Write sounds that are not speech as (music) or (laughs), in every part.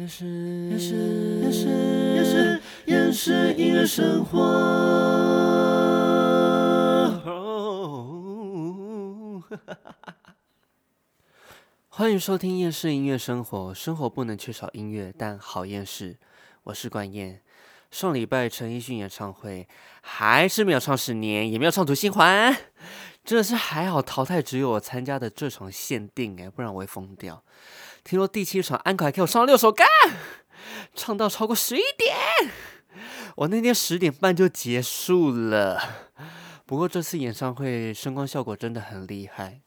厌世，厌世，厌世，厌世，厌世音乐生活。欢迎收听厌世音乐生活。生活不能缺少音乐，但好厌世。我是管燕。上礼拜陈奕迅演唱会还是没有唱十年，也没有唱读心环，真的是还好淘汰只有我参加的这场限定哎，不然我会疯掉。听说第七场安可还给我唱了六首歌，唱到超过十一点，我那天十点半就结束了。不过这次演唱会声光效果真的很厉害，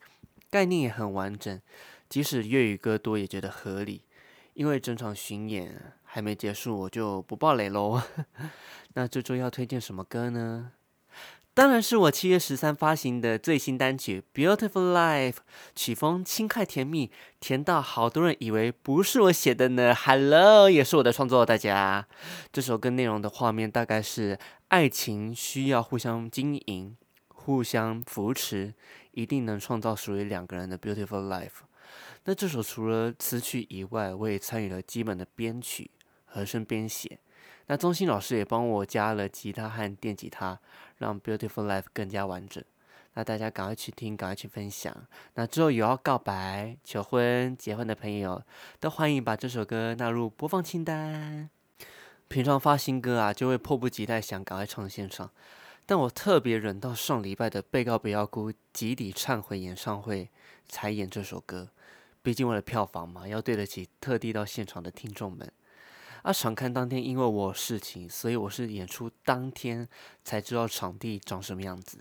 概念也很完整，即使粤语歌多也觉得合理。因为整场巡演还没结束，我就不爆雷喽。(laughs) 那这周要推荐什么歌呢？当然是我七月十三发行的最新单曲《Beautiful Life》，曲风轻快甜蜜，甜到好多人以为不是我写的呢。Hello，也是我的创作，大家。这首歌内容的画面大概是爱情需要互相经营、互相扶持，一定能创造属于两个人的 Beautiful Life。那这首除了词曲以外，我也参与了基本的编曲、和声编写。那钟欣老师也帮我加了吉他和电吉他，让《Beautiful Life》更加完整。那大家赶快去听，赶快去分享。那之后有要告白、求婚、结婚的朋友，都欢迎把这首歌纳入播放清单。平常发新歌啊，就会迫不及待想赶快唱现场，但我特别忍到上礼拜的《被告不要哭》集体忏悔演唱会才演这首歌。毕竟为了票房嘛，要对得起特地到现场的听众们。啊，场看当天因为我有事情，所以我是演出当天才知道场地长什么样子。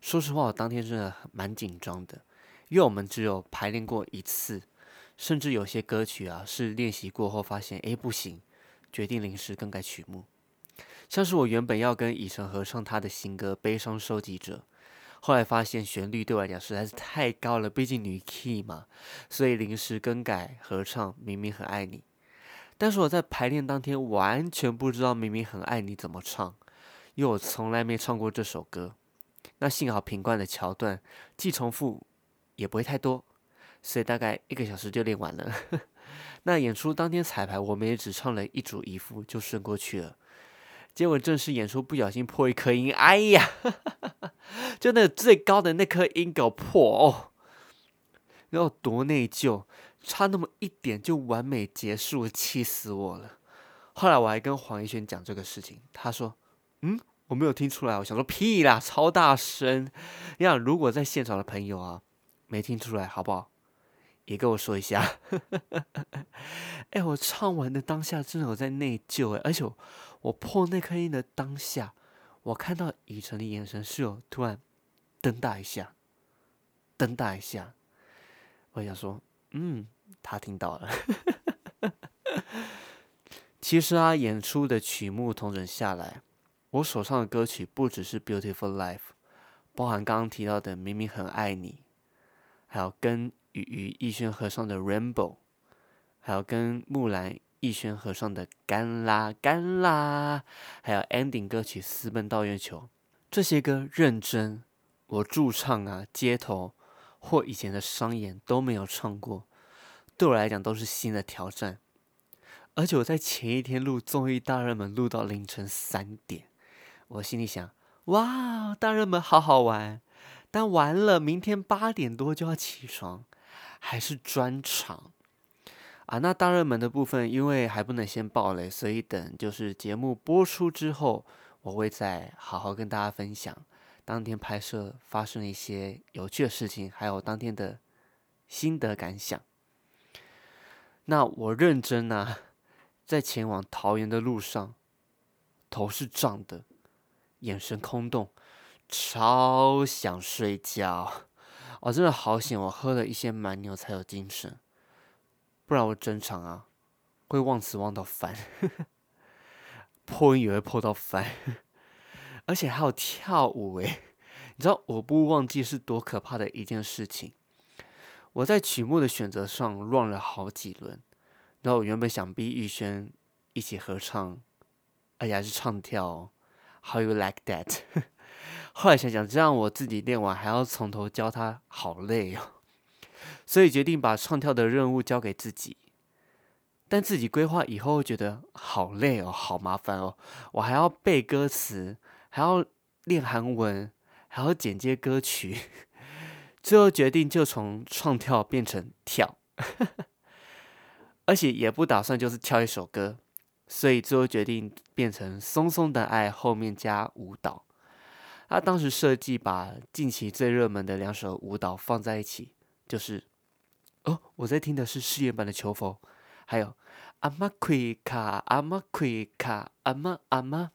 说实话，我当天真的蛮紧张的，因为我们只有排练过一次，甚至有些歌曲啊是练习过后发现哎不行，决定临时更改曲目。像是我原本要跟以晨合唱他的新歌《悲伤收集者》，后来发现旋律对我来讲实在是太高了，毕竟女 key 嘛，所以临时更改合唱《明明很爱你》。但是我在排练当天完全不知道《明明很爱你》怎么唱，因为我从来没唱过这首歌。那幸好品冠的桥段既重复也不会太多，所以大概一个小时就练完了。(laughs) 那演出当天彩排，我们也只唱了一组一副就顺过去了。结果正式演出不小心破一颗音，哎呀，(laughs) 就那最高的那颗音搞破哦，然后多内疚。差那么一点就完美结束，气死我了！后来我还跟黄一轩讲这个事情，他说：“嗯，我没有听出来。”我想说屁啦，超大声！你想，如果在现场的朋友啊，没听出来，好不好？也跟我说一下。(laughs) 哎，我唱完的当下真的有在内疚哎，而且我破那颗音的当下，我看到以晨的眼神是有突然瞪大一下，瞪大一下，我想说。嗯，他听到了。(laughs) 其实啊，演出的曲目统整下来，我手上的歌曲不只是《Beautiful Life》，包含刚刚提到的《明明很爱你》，还有跟与与逸轩合唱的《Rainbow》，还有跟木兰逸轩合唱的《干啦干啦》，还有 Ending 歌曲《私奔到月球》。这些歌认真，我驻唱啊，街头。或以前的商演都没有唱过，对我来讲都是新的挑战。而且我在前一天录综艺大热门，录到凌晨三点，我心里想：哇，大热门好好玩！但完了，明天八点多就要起床，还是专场啊？那大热门的部分，因为还不能先爆雷，所以等就是节目播出之后，我会再好好跟大家分享。当天拍摄发生了一些有趣的事情，还有当天的心得感想。那我认真啊，在前往桃园的路上，头是胀的，眼神空洞，超想睡觉。我真的好险，我喝了一些蛮牛才有精神，不然我整场啊会忘词忘到烦，(laughs) 破音也会破到烦。(laughs) 而且还有跳舞诶，(laughs) 你知道我不忘记是多可怕的一件事情。我在曲目的选择上乱了好几轮，然后我原本想逼玉轩一起合唱，而且还是唱跳，How you like that？(laughs) 后来想想，这样我自己练完还要从头教他，好累哦。所以决定把唱跳的任务交给自己。但自己规划以后觉得好累哦，好麻烦哦，我还要背歌词，还要练韩文，还要剪接歌曲，(laughs) 最后决定就从创跳变成跳，(laughs) 而且也不打算就是跳一首歌，所以最后决定变成松松的爱后面加舞蹈。他当时设计把近期最热门的两首舞蹈放在一起，就是哦，我在听的是试验版的《求佛》，还有阿玛奎卡阿玛奎卡阿玛阿玛。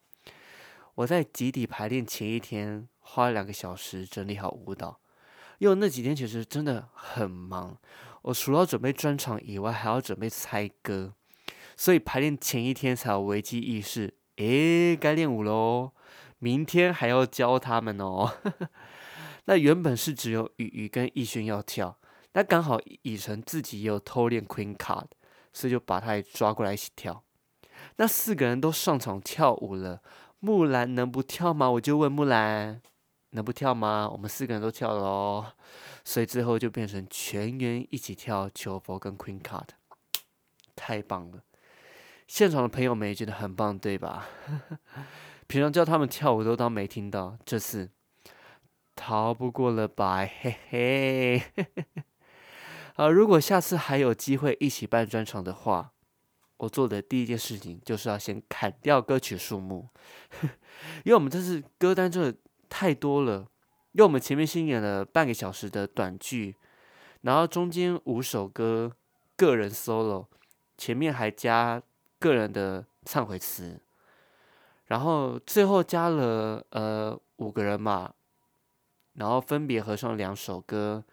我在集体排练前一天花了两个小时整理好舞蹈，因为那几天其实真的很忙，我除了准备专场以外，还要准备猜歌，所以排练前一天才有危机意识，诶，该练舞喽。明天还要教他们哦。(laughs) 那原本是只有雨雨跟逸轩要跳，那刚好以晨自己也有偷练 Queen Card，所以就把他也抓过来一起跳。那四个人都上场跳舞了，木兰能不跳吗？我就问木兰，能不跳吗？我们四个人都跳了哦，所以最后就变成全员一起跳求佛跟 Queen Card，太棒了！现场的朋友们也觉得很棒，对吧？(laughs) 平常叫他们跳舞都当没听到，这次逃不过了吧？嘿嘿。(laughs) 啊，如果下次还有机会一起办专场的话，我做的第一件事情就是要先砍掉歌曲数目，(laughs) 因为我们这次歌单真的太多了。因为我们前面先演了半个小时的短剧，然后中间五首歌个人 solo，前面还加个人的忏悔词。然后最后加了呃五个人嘛，然后分别合唱两首歌，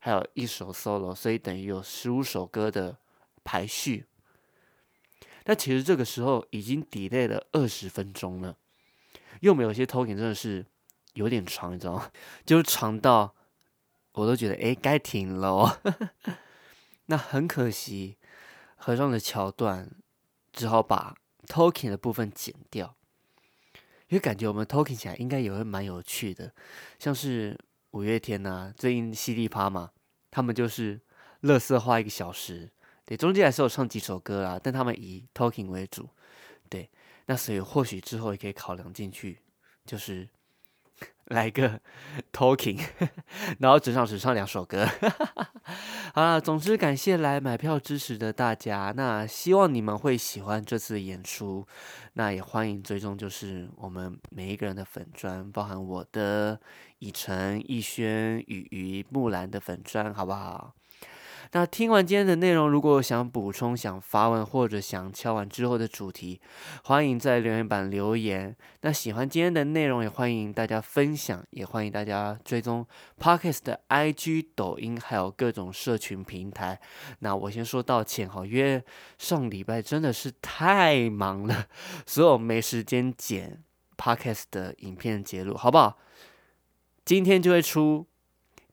还有一首 solo，所以等于有十五首歌的排序。那其实这个时候已经 delay 了二十分钟了，因为我们有些 talking 真的是有点长，你知道吗？就是长到我都觉得哎该停了哦。(laughs) 那很可惜，合上的桥段只好把 talking 的部分剪掉。因为感觉我们 talking 起来应该也会蛮有趣的，像是五月天呐，最近犀利趴嘛，他们就是乐色花一个小时，对，中间还是有唱几首歌啦，但他们以 talking 为主，对，那所以或许之后也可以考量进去，就是。(laughs) 来个 talking，(laughs) 然后整场只唱两首歌。好 (laughs) 了，总之感谢来买票支持的大家。那希望你们会喜欢这次演出。那也欢迎追踪，就是我们每一个人的粉砖，包含我的以晨、逸轩、雨雨、木兰的粉砖，好不好？那听完今天的内容，如果想补充、想发问或者想敲完之后的主题，欢迎在留言板留言。那喜欢今天的内容，也欢迎大家分享，也欢迎大家追踪 Parkes 的 IG、抖音，还有各种社群平台。那我先说道歉哈，因为上礼拜真的是太忙了，所以我没时间剪 Parkes 的影片节录，好不好？今天就会出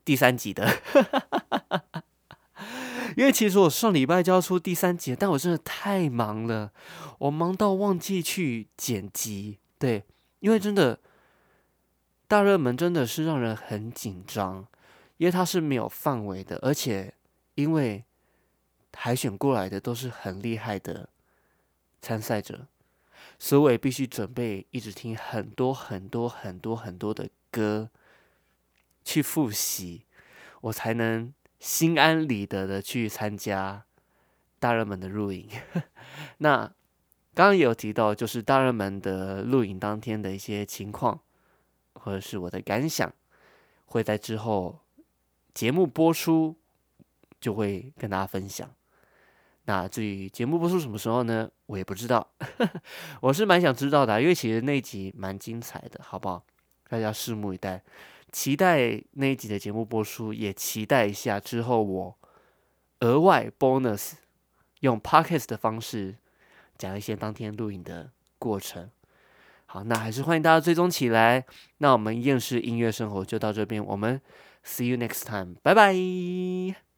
第三集的。(laughs) 因为其实我上礼拜就要出第三集，但我真的太忙了，我忙到忘记去剪辑。对，因为真的大热门真的是让人很紧张，因为它是没有范围的，而且因为海选过来的都是很厉害的参赛者，所以我也必须准备一直听很多很多很多很多的歌去复习，我才能。心安理得的去参加大热门的录影。(laughs) 那刚刚也有提到，就是大热门的录影当天的一些情况，或者是我的感想，会在之后节目播出就会跟大家分享。那至于节目播出什么时候呢？我也不知道。(laughs) 我是蛮想知道的，因为其实那集蛮精彩的，好不好？大家拭目以待。期待那一集的节目播出，也期待一下之后我额外 bonus 用 pocket 的方式讲一些当天录影的过程。好，那还是欢迎大家追踪起来。那我们厌世音乐生活就到这边，我们 see you next time，拜拜。